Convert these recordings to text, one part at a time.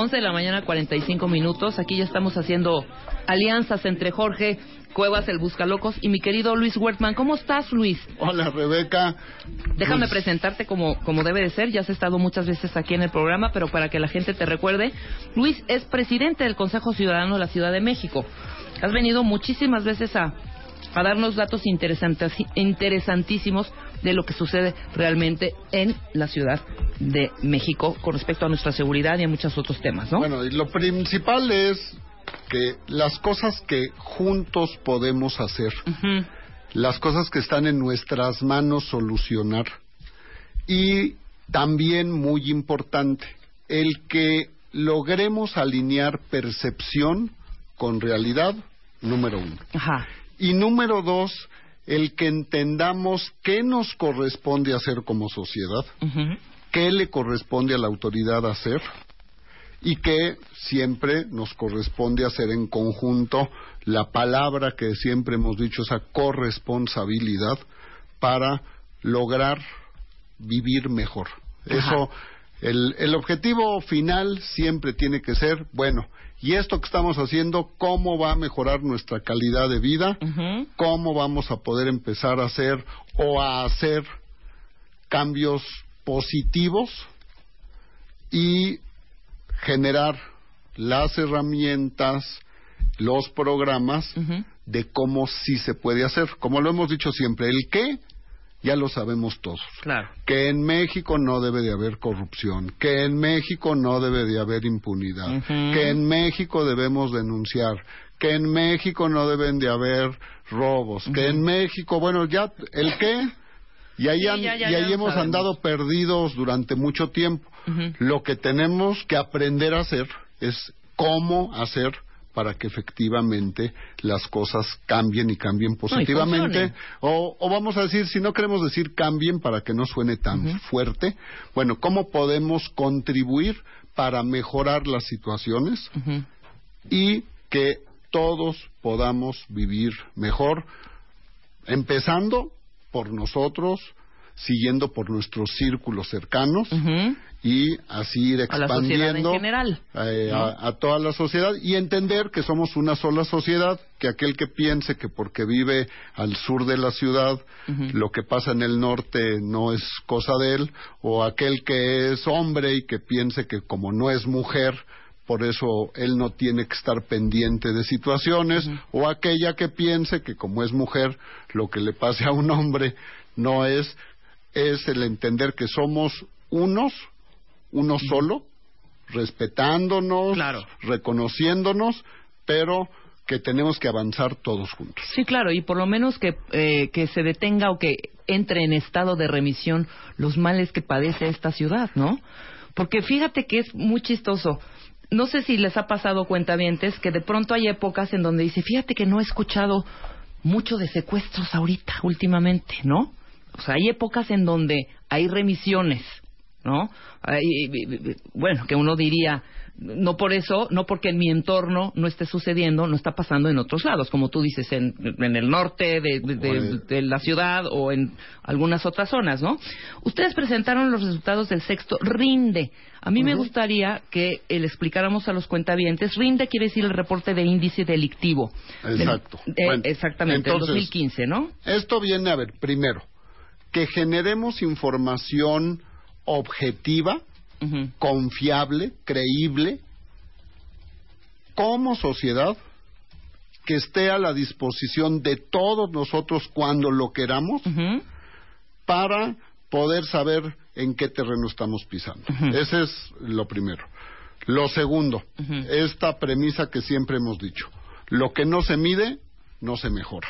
11 de la mañana, 45 minutos. Aquí ya estamos haciendo alianzas entre Jorge Cuevas, el Buscalocos, y mi querido Luis Wertman. ¿Cómo estás, Luis? Hola, Rebeca. Déjame Pues, presentarte como, como debe de ser. Ya has estado muchas veces aquí en el programa, pero para que la gente te recuerde, Luis es presidente del Consejo Ciudadano de la Ciudad de México. Has venido muchísimas veces a, a darnos datos interesantes, interesantísimos de lo que sucede realmente en la Ciudad de México con respecto a nuestra seguridad y a muchos otros temas, ¿no? Bueno, y lo principal es que las cosas que juntos podemos hacer, las cosas que están en nuestras manos solucionar. Y también muy importante, el que logremos alinear percepción con realidad, número uno. Ajá. Y número dos, el que entendamos qué nos corresponde hacer como sociedad, qué le corresponde a la autoridad hacer y que siempre nos corresponde hacer en conjunto. La palabra que siempre hemos dicho, esa corresponsabilidad para lograr vivir mejor. Eso, el, el objetivo final siempre tiene que ser, bueno, y esto que estamos haciendo, ¿cómo va a mejorar nuestra calidad de vida? Ujú. cómo vamos a poder empezar a hacer o a hacer cambios positivos y generar las herramientas, los programas de cómo sí se puede hacer. Como lo hemos dicho siempre, el qué ya lo sabemos todos. Claro. Que en México no debe de haber corrupción, que en México no debe de haber impunidad, que en México debemos denunciar, que en México no deben de haber robos, que en México, bueno, ya el qué, y ahí, Sí, ya, ya, y ahí hemos sabemos. andado perdidos durante mucho tiempo. Lo que tenemos que aprender a hacer es cómo hacer para que efectivamente las cosas cambien y cambien positivamente. o, o vamos a decir, si no queremos decir cambien para que no suene tan fuerte, bueno, ¿cómo podemos contribuir para mejorar las situaciones y que todos podamos vivir mejor, empezando por nosotros, siguiendo por nuestros círculos cercanos y así ir A expandiendo general. eh, ¿no? a, a toda la sociedad y entender que somos una sola sociedad, que aquel que piense que porque vive al sur de la ciudad lo que pasa en el norte no es cosa de él, o aquel que es hombre y que piense que como no es mujer, por eso él no tiene que estar pendiente de situaciones, o aquella que piense que como es mujer, lo que le pase a un hombre no es, es el entender que somos unos, uno solo, respetándonos, Claro. reconociéndonos, pero que tenemos que avanzar todos juntos. Sí, claro, y por lo menos que, eh, que se detenga o que entre en estado de remisión los males que padece esta ciudad, ¿no? Porque fíjate que es muy chistoso. No sé si les ha pasado cuentavientes que de pronto hay épocas en donde dice, fíjate que no he escuchado mucho de secuestros ahorita, últimamente, ¿no? O sea, hay épocas en donde hay remisiones, ¿no? Hay, bueno, que uno diría, no por eso, no porque en mi entorno no esté sucediendo, no está pasando en otros lados, como tú dices, en, en el norte de, de- de- de la ciudad o en algunas otras zonas, ¿no? Ustedes presentaron los resultados del sexto RINDE. A mí me gustaría que le explicáramos a los cuentavientes. RINDE quiere decir el reporte de índice delictivo. Exacto. Bueno, exactamente, entonces- el 2015, ¿no? Esto viene a ver, primero, que generemos información objetiva, confiable, creíble, como sociedad, que esté a la disposición de todos nosotros cuando lo queramos, para poder saber en qué terreno estamos pisando. Ese es lo primero. Lo segundo, esta premisa que siempre hemos dicho, lo que no se mide, no se mejora.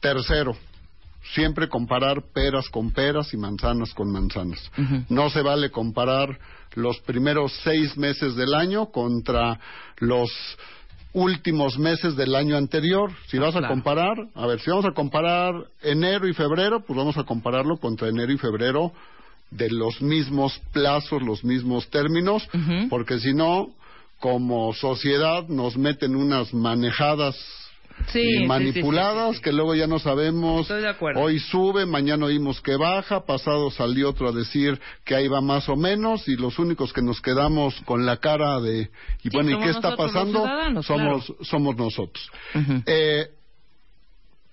Tercero, siempre comparar peras con peras y manzanas con manzanas. No se vale comparar los primeros seis meses del año contra los últimos meses del año anterior. Si vas a Claro. comparar, a ver, si vamos a comparar enero y febrero, pues vamos a compararlo contra enero y febrero de los mismos plazos, los mismos términos, porque si no, como sociedad nos meten unas manejadas Sí, y sí, manipuladas sí, sí, sí. que luego ya no sabemos. Estoy de acuerdo. Hoy sube, mañana oímos que baja, pasado salió otro a decir que ahí va más o menos y los únicos que nos quedamos con la cara de y Sí, bueno, ¿y qué está pasando? somos somos nosotros. Eh,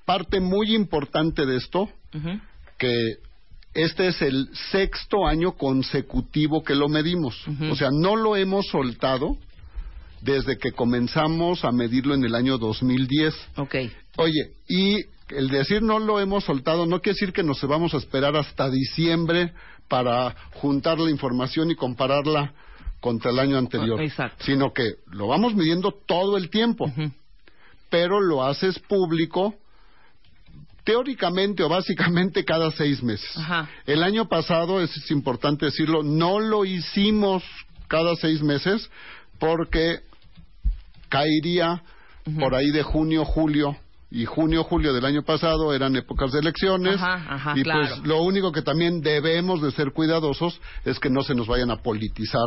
parte muy importante de esto que este es el sexto año consecutivo que lo medimos. O sea, no lo hemos soltado desde que comenzamos a medirlo en el año 2010. Ok. Oye, y el decir no lo hemos soltado no quiere decir que nos vamos a esperar hasta diciembre para juntar la información y compararla contra el año anterior. Exacto. Sino que lo vamos midiendo todo el tiempo, pero lo haces público teóricamente o básicamente cada seis meses. Ajá. El año pasado, es importante decirlo, no lo hicimos cada seis meses porque caería por ahí de junio, julio. Y junio, julio del año pasado eran épocas de elecciones. Ajá, ajá, y claro. pues lo único que también debemos de ser cuidadosos es que no se nos vayan a politizar.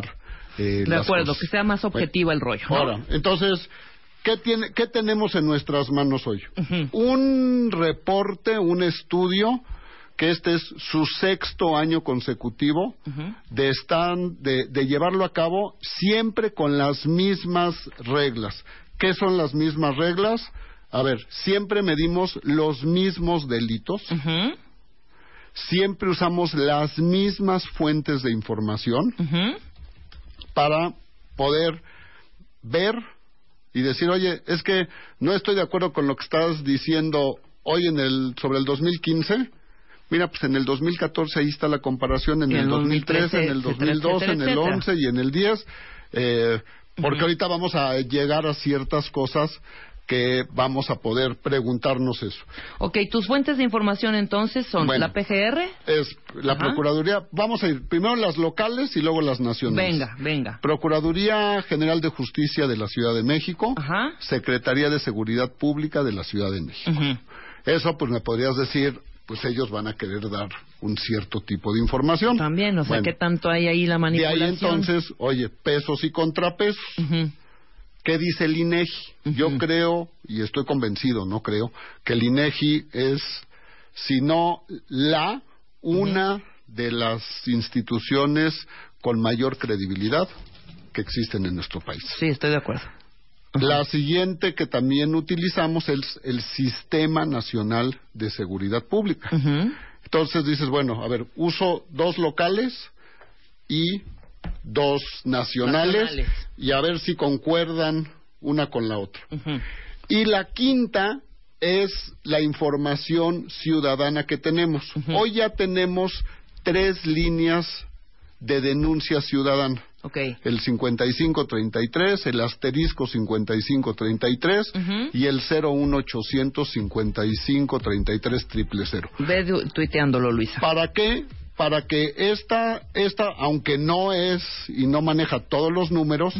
eh, De acuerdo, cosas. que sea más objetivo el rollo. ¿no? Ahora, entonces, ¿qué, tiene, ¿qué tenemos en nuestras manos hoy? Un reporte, un estudio, que este es su sexto año consecutivo de, estar, de, de llevarlo a cabo siempre con las mismas reglas. ¿Qué son las mismas reglas? A ver, siempre medimos los mismos delitos, siempre usamos las mismas fuentes de información, para poder ver y decir, oye, es que no estoy de acuerdo con lo que estás diciendo hoy en el sobre el 2015. Mira, pues en el 2014 ahí está la comparación, en en el el 2013, en el etcétera, 2012, en etcétera, el etcétera. 11 y en el 10, eh, porque ahorita vamos a llegar a ciertas cosas que vamos a poder preguntarnos eso. Ok, tus fuentes de información entonces son Bueno. la PGR. Es la Ajá. Procuraduría, vamos a ir primero las locales y luego las nacionales. Venga, venga. Procuraduría General de Justicia de la Ciudad de México, Ajá. Secretaría de Seguridad Pública de la Ciudad de México. Eso, pues me podrías decir, pues ellos van a querer dar un cierto tipo de información. También, o sea, Bueno, ¿qué tanto hay ahí la manipulación? ahí entonces, oye, pesos y contrapesos. Ujú. ¿Qué dice el INEGI? Yo Ujú. creo, y estoy convencido, no creo, que el INEGI es, si no la, una de las instituciones con mayor credibilidad que existen en nuestro país. Sí, estoy de acuerdo. La siguiente que también utilizamos es el Sistema Nacional de Seguridad Pública. Entonces dices, bueno, a ver, uso dos locales y dos nacionales, Nacionales. y a ver si concuerdan una con la otra. Y la quinta es la información ciudadana que tenemos. Hoy ya tenemos tres líneas de denuncia ciudadana. Ok. El 5533, el asterisco 5533 Ujú. y el 01800 5533 triple cero. Ve tuiteándolo, Luisa. ¿Para qué? Para que esta, esta, aunque no es y no maneja todos los números.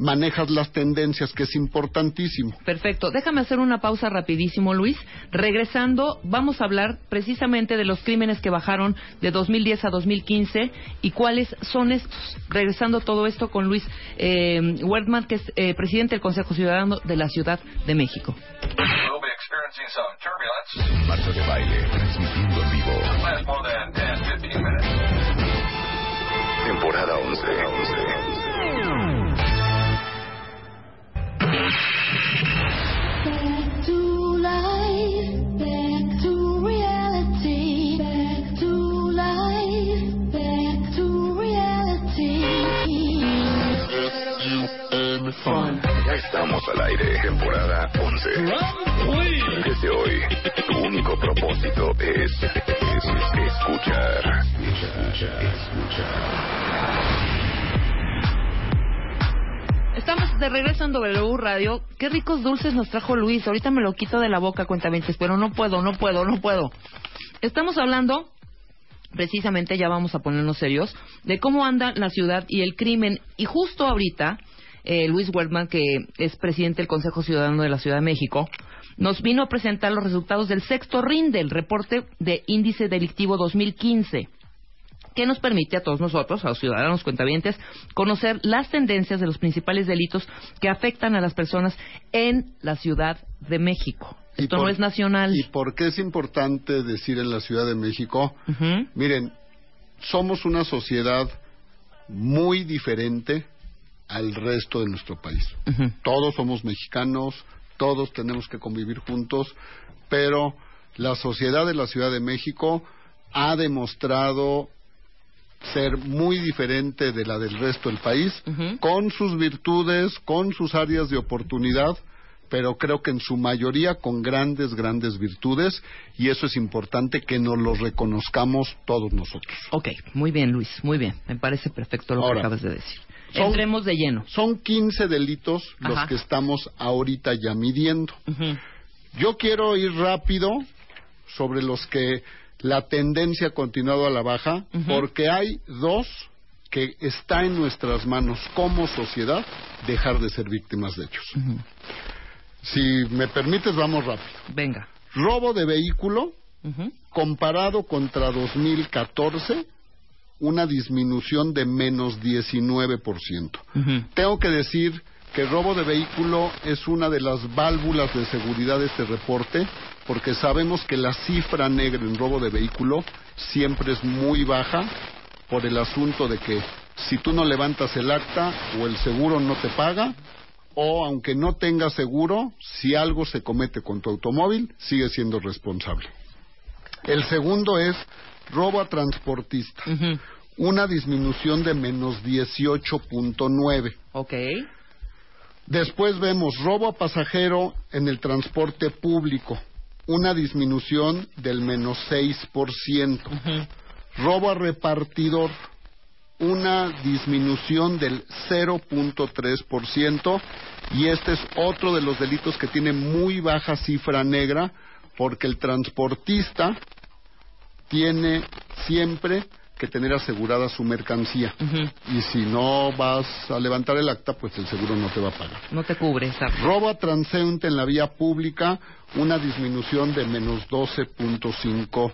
Manejas las tendencias, que es importantísimo. Perfecto. Déjame hacer una pausa rapidísimo, Luis. Regresando, vamos a hablar precisamente de los crímenes que bajaron de 2010 a 2015 y cuáles son estos. Regresando todo esto con Luis eh, Wertmann, que es eh, presidente del Consejo Ciudadano de la Ciudad de México. Marta de baile, transmitiendo en vivo. Regreso en W Radio. Qué ricos dulces nos trajo Luis. Ahorita me lo quito de la boca, cuentamientos, pero no puedo, no puedo, no puedo. Estamos hablando, precisamente, ya vamos a ponernos serios, de cómo anda la ciudad y el crimen. Y justo ahorita, eh, Luis Wertmann, que es presidente del Consejo Ciudadano de la Ciudad de México, nos vino a presentar los resultados del sexto RIN, del reporte de índice delictivo 2015 que nos permite a todos nosotros, a los ciudadanos cuentavientes, conocer las tendencias de los principales delitos que afectan a las personas en la Ciudad de México. ¿Y Esto por- no es nacional. ¿Y por qué es importante decir en la Ciudad de México? Miren, somos una sociedad muy diferente al resto de nuestro país. Todos somos mexicanos, todos tenemos que convivir juntos, pero la sociedad de la Ciudad de México ha demostrado ser muy diferente de la del resto del país, con sus virtudes, con sus áreas de oportunidad, pero creo que en su mayoría con grandes, grandes virtudes, y eso es importante que nos lo reconozcamos todos nosotros. Ok, muy bien, Luis, muy bien. Me parece perfecto lo Ahora, que acabas de decir. son- Entremos de lleno. Son 15 delitos los que estamos ahorita ya midiendo. Yo quiero ir rápido sobre los que la tendencia ha continuado a la baja, porque hay dos que está en nuestras manos como sociedad dejar de ser víctimas de hechos. Si me permites, vamos rápido. Venga. Robo de vehículo, comparado contra 2014, una disminución de menos 19%. Ujú. Tengo que decir que el robo de vehículo es una de las válvulas de seguridad de este reporte, porque sabemos que la cifra negra en robo de vehículo siempre es muy baja por el asunto de que si tú no levantas el acta o el seguro no te paga, o aunque no tengas seguro, si algo se comete con tu automóvil, sigue siendo responsable. El segundo es robo a transportista, una disminución de menos 18.9. Ok. Después vemos robo a pasajero en el transporte público, una disminución del menos 6%. Ujú. Robo a repartidor, una disminución del 0.3%. Y este es otro de los delitos que tiene muy baja cifra negra, porque el transportista tiene siempre que tener asegurada su mercancía. Y si no vas a levantar el acta, pues el seguro no te va a pagar. No te cubre esa. Robo a transeúnte en la vía pública, una disminución de menos 12.5%.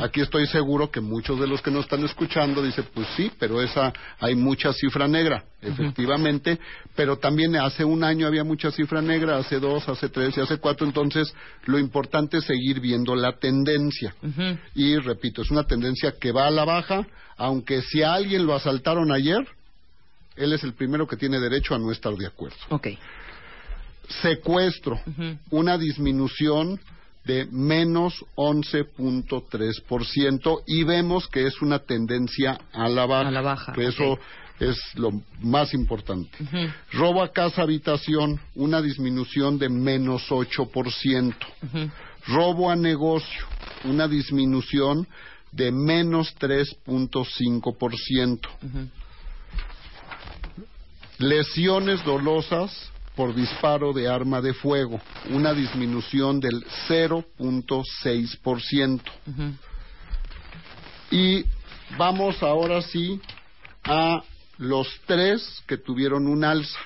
Aquí estoy seguro que muchos de los que nos están escuchando dicen, pues sí, pero esa hay mucha cifra negra, efectivamente, pero también hace un año había mucha cifra negra, hace dos, hace tres y hace cuatro, entonces lo importante es seguir viendo la tendencia. Y repito, es una tendencia que va a la baja, aunque si a alguien lo asaltaron ayer, él es el primero que tiene derecho a no estar de acuerdo. Ok. Secuestro, una disminución de menos 11.3% y vemos que es una tendencia a la baja. A la baja, Que Eso es lo más importante. Robo a casa habitación, una disminución de menos 8%. Ujú. Robo a negocio, una disminución de menos 3.5%. Ujú. Lesiones dolosas por disparo de arma de fuego, una disminución del 0.6%. Ujú. Y vamos ahora sí a los tres que tuvieron un alza.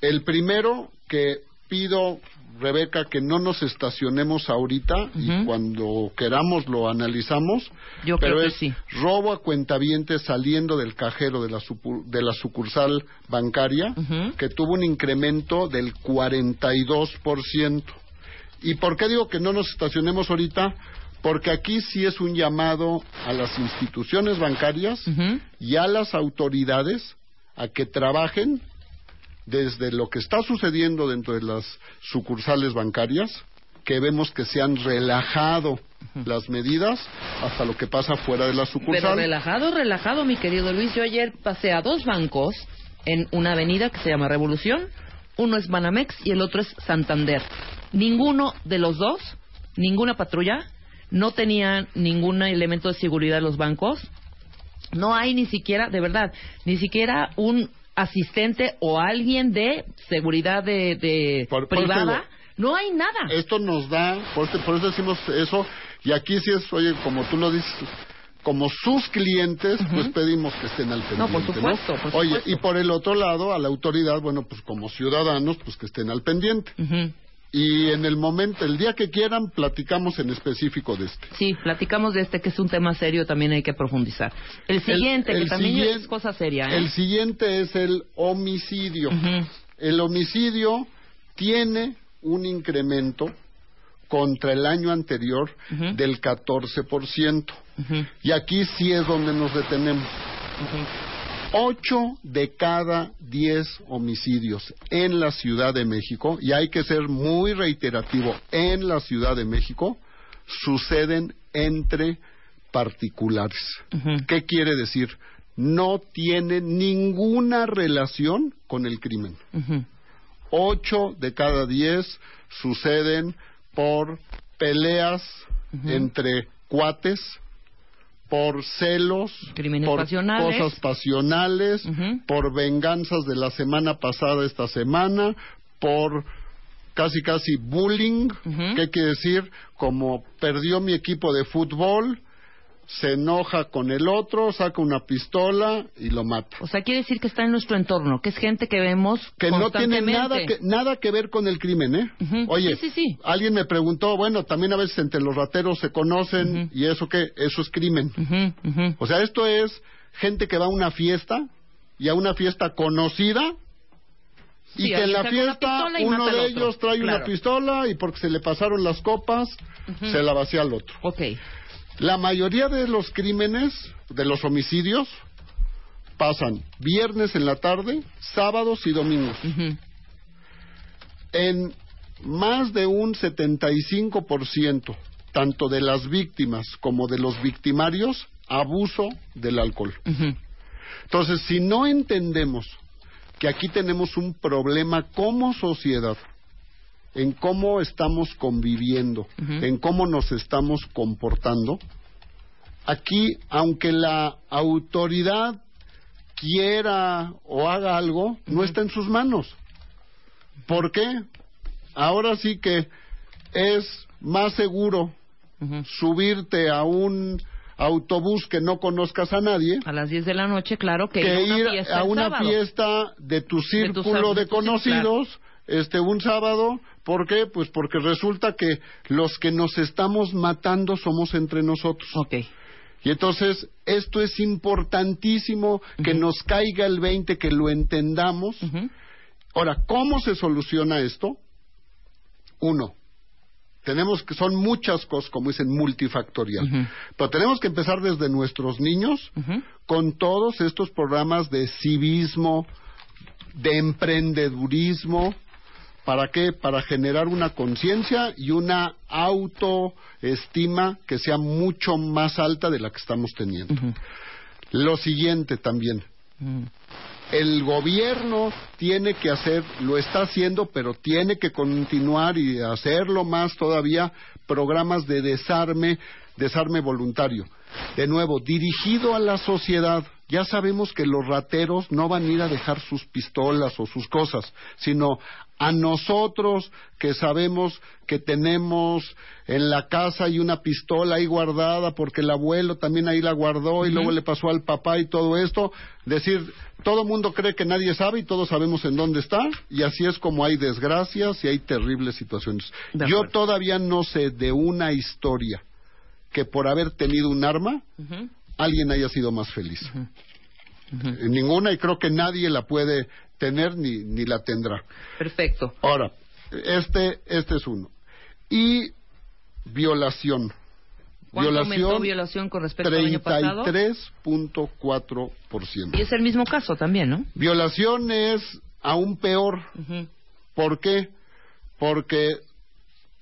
El primero que pido, Rebeca, que no nos estacionemos ahorita y cuando queramos lo analizamos. Yo pero creo que es sí. robo a cuentavientes saliendo del cajero de la, de la sucursal bancaria, que tuvo un incremento del 42%. ¿Y por qué digo que no nos estacionemos ahorita? Porque aquí sí es un llamado a las instituciones bancarias y a las autoridades a que trabajen desde lo que está sucediendo dentro de las sucursales bancarias, que vemos que se han relajado las medidas hasta lo que pasa fuera de la Pero sucursal. relajado, relajado, mi querido Luis. Yo ayer pasé a dos bancos en una avenida que se llama Revolución. Uno es Banamex y el otro es Santander. Ninguno de los dos, ninguna patrulla, no tenía ningún elemento de seguridad los bancos. No hay ni siquiera, de verdad, ni siquiera un asistente o alguien de seguridad de, de Por- privada. no hay nada. Esto nos da, por eso, por eso decimos eso, y aquí sí es, oye, como tú lo dices, como sus clientes, pues pedimos que estén al pendiente. No, por supuesto, por Oye, supuesto. y por el otro lado, a la autoridad, bueno, pues como ciudadanos, pues que estén al pendiente. Ujú. Y en el momento, el día que quieran, platicamos en específico de este. Sí, platicamos de este que es un tema serio, también hay que profundizar. El siguiente, El- el que también siguiente- es cosa seria. ¿eh? El siguiente es el homicidio. El homicidio tiene un incremento contra el año anterior del 14%. Ujú. Y aquí sí es donde nos detenemos. Ocho de cada diez homicidios en la Ciudad de México, y hay que ser muy reiterativo, en la Ciudad de México, suceden entre particulares. ¿Qué quiere decir? No tiene ninguna relación con el crimen. Ocho de cada diez suceden por peleas entre cuates, por celos, Crímenes por pasionales. cosas pasionales, por venganzas de la semana pasada esta semana, por casi casi bullying, Ujú. ¿qué quiere decir? Como perdió mi equipo de fútbol, se enoja con el otro, saca una pistola y lo mata. O sea, quiere decir que está en nuestro entorno, que es gente que vemos que no tiene nada que, nada que ver con el crimen, ¿eh? Oye, Sí, sí, sí. alguien me preguntó, bueno, también a veces entre los rateros se conocen y eso qué, eso es crimen. O sea, esto es gente que va a una fiesta y a una fiesta conocida y Sí, que en la fiesta uno de ellos trae una pistola y porque se le pasaron las copas se la vacía al otro. La mayoría de los crímenes, de los homicidios, pasan viernes en la tarde, sábados y domingos. En más de un 75%, tanto de las víctimas como de los victimarios, abuso del alcohol. Entonces, si no entendemos que aquí tenemos un problema como sociedad, en cómo estamos conviviendo, en cómo nos estamos comportando, aquí, aunque la autoridad quiera o haga algo, no está en sus manos. ¿Por qué? Ahora sí que es más seguro subirte a un autobús que no conozcas a nadie A las 10 de la noche, claro, que, que ir a una fiesta a el una sábado. fiesta de tu círculo de tu conocidos este un sábado ¿por qué? pues porque resulta que los que nos estamos matando somos entre nosotros Ok. y entonces esto es importantísimo que nos caiga el 20 que lo entendamos Ujú. ahora ¿cómo se soluciona esto? uno tenemos que son muchas cosas como dicen multifactorial Ujú. pero tenemos que empezar desde nuestros niños con todos estos programas de civismo, de emprendedurismo, ¿para qué? Para generar una conciencia y una autoestima que sea mucho más alta de la que estamos teniendo. Lo siguiente también, Ujú. el gobierno tiene que hacer, lo está haciendo, pero tiene que continuar y hacerlo más todavía, programas de desarme desarme voluntario. De nuevo, dirigido a la sociedad. Ya sabemos que los rateros no van a ir a dejar sus pistolas o sus cosas, sino a nosotros que sabemos que tenemos en la casa hay una pistola ahí guardada porque el abuelo también ahí la guardó y luego le pasó al papá y todo esto. Decir, todo mundo cree que nadie sabe y todos sabemos en dónde está y así es como hay desgracias y hay terribles situaciones. Yo todavía no sé de una historia que por haber tenido un arma alguien haya sido más feliz. Eh, Ninguna y creo que nadie la puede tener ni, ni la tendrá. Perfecto. Ahora, este, este es uno. Y violación. ¿Cuánto aumentó violación con respecto al año pasado? 33.4%. Y es el mismo caso también, ¿no? Violación es aún peor. ¿Por qué? Porque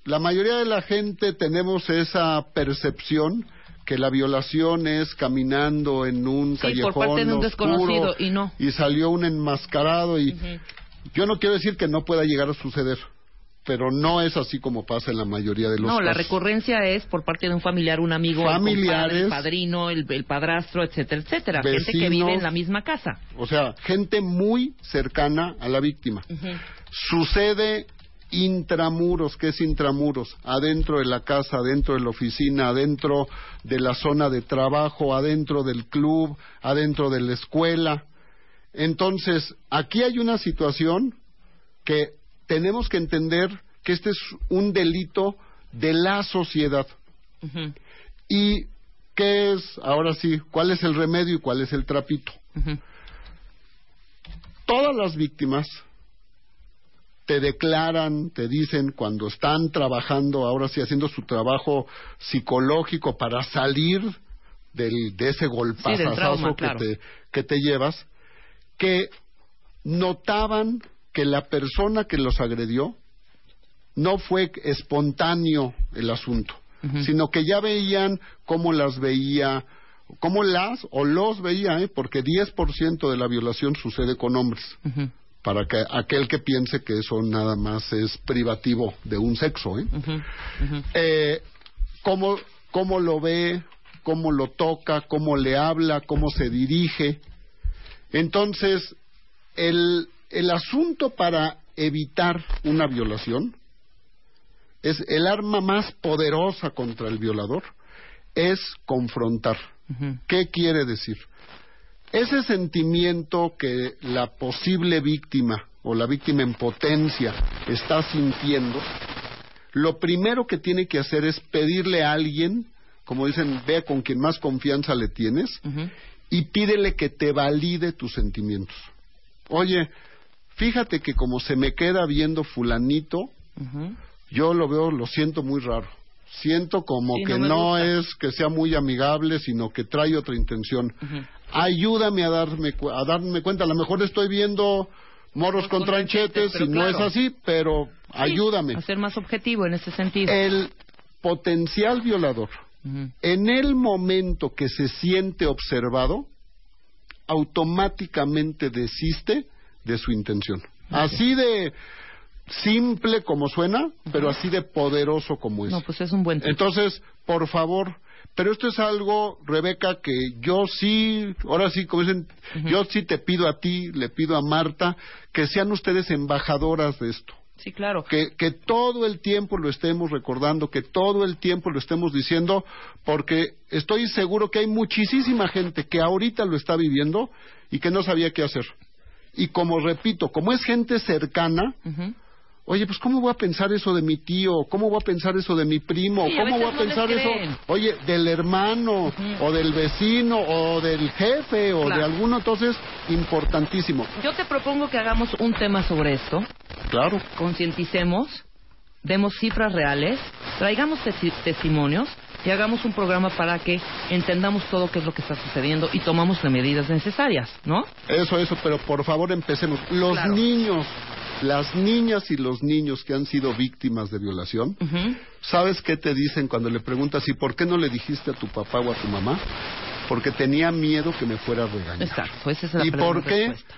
la mayoría de la gente tenemos esa percepción que la violación es caminando en un Sí, por callejón parte de un desconocido, y no. y salió un enmascarado y yo no quiero decir que no pueda llegar a suceder, pero no es así como pasa en la mayoría de los No, la casos. recurrencia es por parte de un familiar, un amigo, el Familiares. compadre, el padrino, el, el padrastro, etcétera, etcétera. Gente que vive en la misma casa. O sea, gente muy cercana a la víctima. Ujú. Sucede intramuros, ¿qué es intramuros? Adentro de la casa, adentro de la oficina, adentro de la zona de trabajo, adentro del club, adentro de la escuela. Entonces, aquí hay una situación que tenemos que entender que este es un delito de la sociedad. ¿Y qué es, ahora sí, cuál es el remedio y cuál es el trapito? Todas las víctimas te declaran, te dicen cuando están trabajando, ahora sí haciendo su trabajo psicológico para salir del, de ese golpazazo trauma, que, claro. te, que te llevas, que notaban que la persona que los agredió no fue espontáneo el asunto, sino que ya veían cómo las veía, cómo las o los veía, ¿eh? porque 10% de la violación sucede con hombres, Ujú. Para que aquel que piense que eso nada más es privativo de un sexo. ¿eh? Eh, cómo, cómo lo ve, cómo lo toca, cómo le habla, cómo se dirige. Entonces, el, el asunto para evitar una violación es el arma más poderosa contra el violador, es confrontar. ¿Qué quiere decir? Ese sentimiento que la posible víctima o la víctima en potencia está sintiendo, lo primero que tiene que hacer es pedirle a alguien, como dicen, vea con quien más confianza le tienes, y pídele que te valide tus sentimientos. Oye, fíjate que como se me queda viendo fulanito, yo lo veo, lo siento muy raro. Siento como Sí, que no es que sea muy amigable, sino que trae otra intención. Ujú. Ayúdame a darme, a darme cuenta. A lo mejor estoy viendo moros con con tranchetes y no claro. es así, pero ayúdame. A ser más objetivo en ese sentido. El potencial violador, en el momento que se siente observado, automáticamente desiste de su intención. Así de simple como suena, pero así de poderoso como es. No, pues es un buen. Entonces, por favor, pero esto es algo, Rebeca, que yo sí, ahora sí, como dicen, yo sí te pido a ti, le pido a Marta, que sean ustedes embajadoras de esto. Sí, claro. Que, que todo el tiempo lo estemos recordando, que todo el tiempo lo estemos diciendo, porque estoy seguro que hay muchísima gente que ahorita lo está viviendo y que no sabía qué hacer. Y como repito, como es gente cercana, Ujú. Oye, pues ¿cómo voy a pensar eso de mi tío? ¿Cómo voy a pensar eso de mi primo? Sí, ¿Cómo voy a no pensar eso, oye, del hermano o del vecino o del jefe o Claro. de alguno? Entonces, importantísimo. Yo te propongo que hagamos un tema sobre esto, Claro. concienticemos, demos cifras reales, traigamos tesi- testimonios y hagamos un programa para que entendamos todo qué es lo que está sucediendo y tomamos las medidas necesarias, ¿no? Eso, eso, pero por favor empecemos. Los Claro. niños, las niñas y los niños que han sido víctimas de violación. ¿sabes qué te dicen cuando le preguntas, ¿y por qué no le dijiste a tu papá o a tu mamá? Porque tenía miedo que me fuera a regañar. Exacto, esa es la ¿Y por qué? respuesta.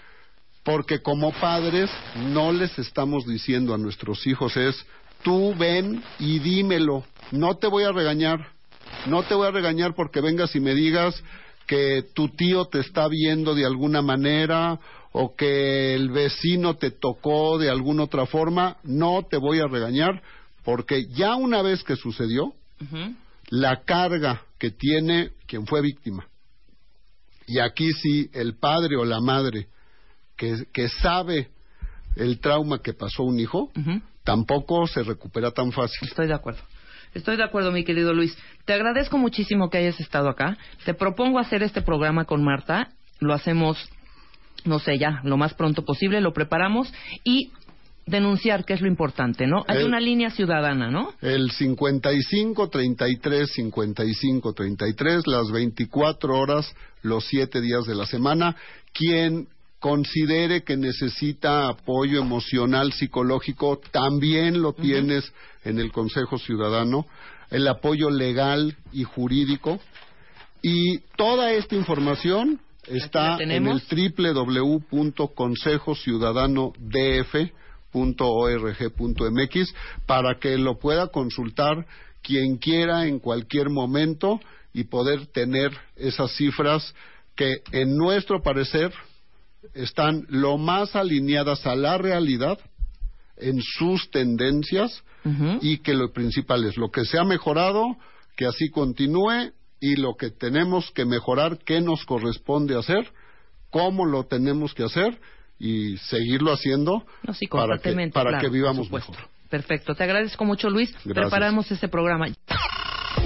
Porque como padres no les estamos diciendo a nuestros hijos es, tú ven y dímelo, no te voy a regañar, No te voy a regañar porque vengas y me digas que tu tío te está viendo de alguna manera o que el vecino te tocó de alguna otra forma. No te voy a regañar porque ya una vez que sucedió, la carga que tiene quien fue víctima. Y aquí sí, el padre o la madre que, que sabe el trauma que pasó un hijo, tampoco se recupera tan fácil. Estoy de acuerdo. Estoy de acuerdo, mi querido Luis. Te agradezco muchísimo que hayas estado acá. Te propongo hacer este programa con Marta. Lo hacemos, no sé, ya, lo más pronto posible. Lo preparamos y denunciar, que es lo importante, ¿no? Hay El- una línea ciudadana, ¿no? El 55 33 55 33 las 24 horas los 7 días de la semana quien considere que necesita apoyo emocional psicológico también lo tienes en el Consejo Ciudadano el apoyo legal y jurídico. Y toda esta información está en el www.consejociudadano.df.org.mx para que lo pueda consultar quien quiera en cualquier momento y poder tener esas cifras que en nuestro parecer están lo más alineadas a la realidad en sus tendencias y que lo principal es lo que se ha mejorado, que así continúe y lo que tenemos que mejorar, qué nos corresponde hacer, cómo lo tenemos que hacer y seguirlo haciendo No, sí, para que, para claro, que vivamos mejor. Perfecto. Te agradezco mucho, Luis. Gracias. Preparamos este programa.